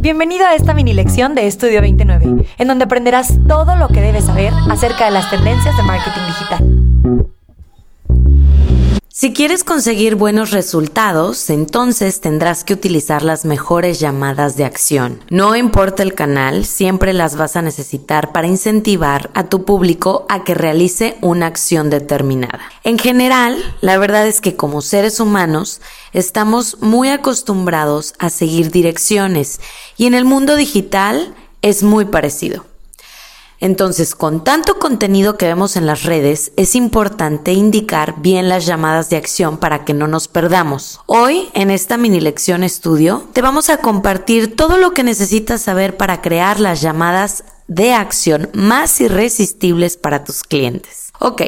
Bienvenido a esta mini lección de Estudio 29, en donde aprenderás todo lo que debes saber acerca de las tendencias de marketing digital. Si quieres conseguir buenos resultados, entonces tendrás que utilizar las mejores llamadas de acción. No importa el canal, siempre las vas a necesitar para incentivar a tu público a que realice una acción determinada. En general, la verdad es que como seres humanos estamos muy acostumbrados a seguir direcciones y en el mundo digital es muy parecido. Entonces, con tanto contenido que vemos en las redes, es importante indicar bien las llamadas de acción para que no nos perdamos. Hoy, en esta mini lección estudio, te vamos a compartir todo lo que necesitas saber para crear las llamadas de acción más irresistibles para tus clientes. Ok,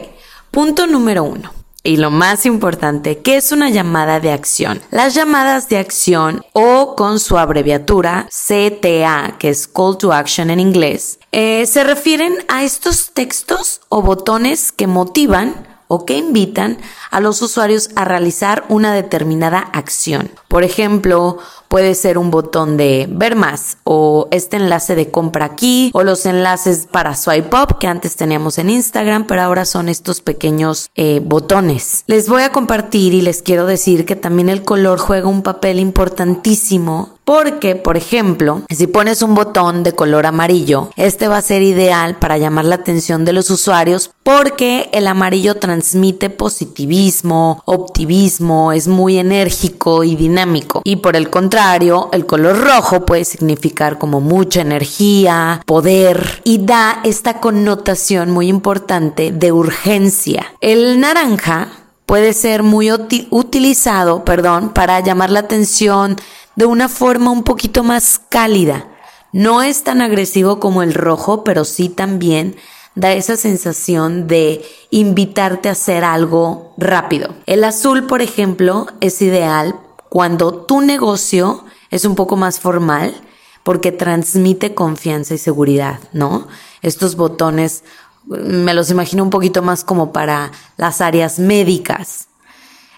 punto número uno. Y lo más importante, ¿qué es una llamada de acción? Las llamadas de acción o con su abreviatura CTA, que es Call to Action en inglés, eh, se refieren a estos textos o botones que motivan o que invitan a los usuarios a realizar una determinada acción. Por ejemplo, puede ser un botón de ver más o este enlace de compra aquí o los enlaces para swipe up que antes teníamos en Instagram, pero ahora son estos pequeños eh, botones. Les voy a compartir y les quiero decir que también el color juega un papel importantísimo porque, por ejemplo, si pones un botón de color amarillo, este va a ser ideal para llamar la atención de los usuarios porque el amarillo transmite positivismo, optimismo, es muy enérgico y dinámico. Y por el contrario, el color rojo puede significar como mucha energía, poder y da esta connotación muy importante de urgencia. El naranja puede ser muy utilizado, perdón, para llamar la atención de una forma un poquito más cálida. No es tan agresivo como el rojo, pero sí también da esa sensación de invitarte a hacer algo rápido. El azul, por ejemplo, es ideal cuando tu negocio es un poco más formal porque transmite confianza y seguridad, ¿no? Estos botones me los imagino un poquito más como para las áreas médicas.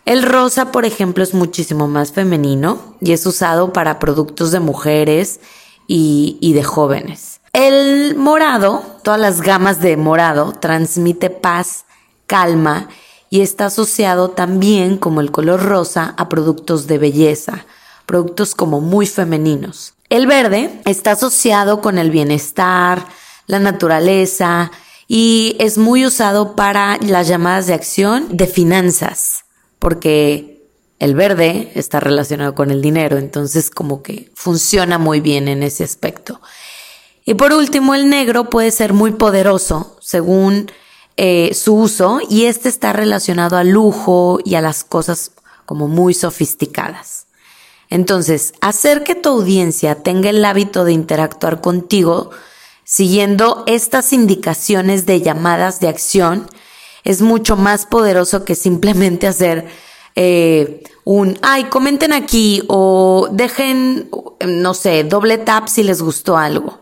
El rosa, por ejemplo, es muchísimo más femenino y es usado para productos de mujeres y, de jóvenes. El morado, todas las gamas de morado, transmite paz, calma y está asociado también, como el color rosa, a productos de belleza, productos como muy femeninos. El verde está asociado con el bienestar, la naturaleza y es muy usado para las llamadas de acción de finanzas porque el verde está relacionado con el dinero, entonces como que funciona muy bien en ese aspecto. Y por último, el negro puede ser muy poderoso según eh, su uso y este está relacionado al lujo y a las cosas como muy sofisticadas. Entonces, hacer que tu audiencia tenga el hábito de interactuar contigo siguiendo estas indicaciones de llamadas de acción es mucho más poderoso que simplemente hacer eh, un, ay, comenten aquí o dejen, no sé, doble tap si les gustó algo.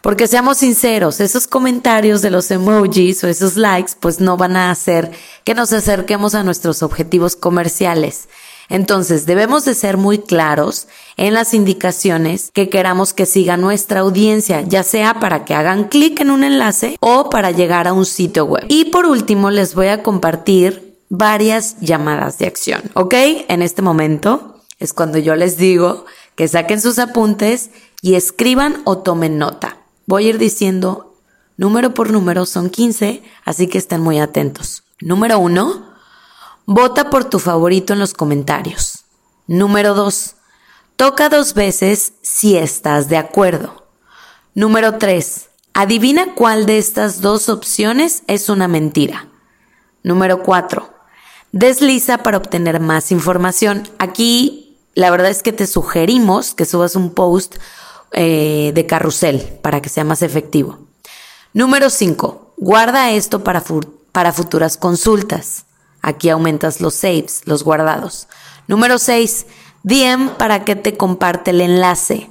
Porque seamos sinceros, esos comentarios de los emojis o esos likes pues no van a hacer que nos acerquemos a nuestros objetivos comerciales. Entonces debemos de ser muy claros en las indicaciones que queramos que siga nuestra audiencia, ya sea para que hagan clic en un enlace o para llegar a un sitio web. Y por último les voy a compartir varias llamadas de acción, ¿ok? En este momento es cuando yo les digo que saquen sus apuntes y escriban o tomen nota. Voy a ir diciendo número por número, son 15, así que estén muy atentos. Número 1 Vota por tu favorito en los comentarios. Número 2. Toca dos veces si estás de acuerdo. Número 3. Adivina cuál de estas dos opciones es una mentira. Número 4. Desliza para obtener más información. Aquí la verdad es que te sugerimos que subas un post eh, de carrusel para que sea más efectivo. Número 5. Guarda esto para, para futuras consultas. Aquí aumentas los saves, los guardados. Número 6. DM para que te comparte el enlace.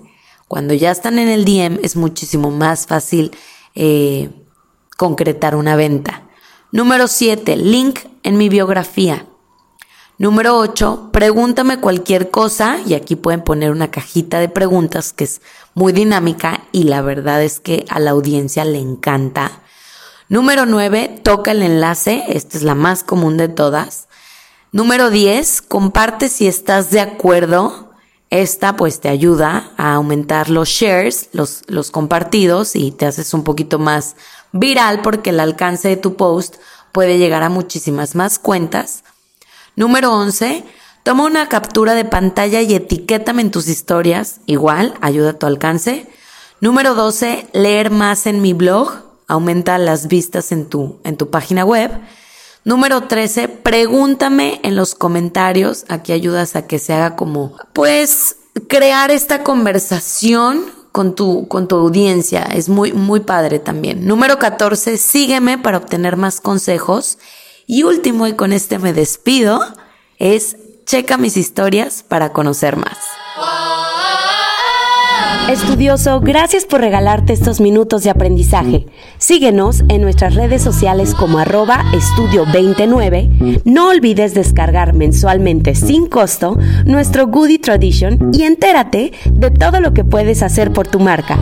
Cuando ya están en el DM es muchísimo más fácil eh, concretar una venta. Número 7. Link en mi biografía. Número 8, pregúntame cualquier cosa y aquí pueden poner una cajita de preguntas que es muy dinámica y la verdad es que a la audiencia le encanta. Número 9, toca el enlace, esta es la más común de todas. Número 10, comparte si estás de acuerdo. Esta pues te ayuda a aumentar los shares, los, los compartidos y te haces un poquito más viral porque el alcance de tu post puede llegar a muchísimas más cuentas. Número 11. Toma una captura de pantalla y etiquétame en tus historias. Igual, ayuda a tu alcance. Número 12. Leer más en mi blog. Aumenta las vistas en tu, en tu página web. Número 13. Pregúntame en los comentarios. Aquí ayudas a que se haga como, pues, crear esta conversación con tu, con tu audiencia. Es muy, muy padre también. Número 14. Sígueme para obtener más consejos. Y último, y con este me despido, es checa mis historias para conocer más. Estudioso, gracias por regalarte estos minutos de aprendizaje. Síguenos en nuestras redes sociales como arroba estudio29. No olvides descargar mensualmente sin costo nuestro Goody Tradition y entérate de todo lo que puedes hacer por tu marca.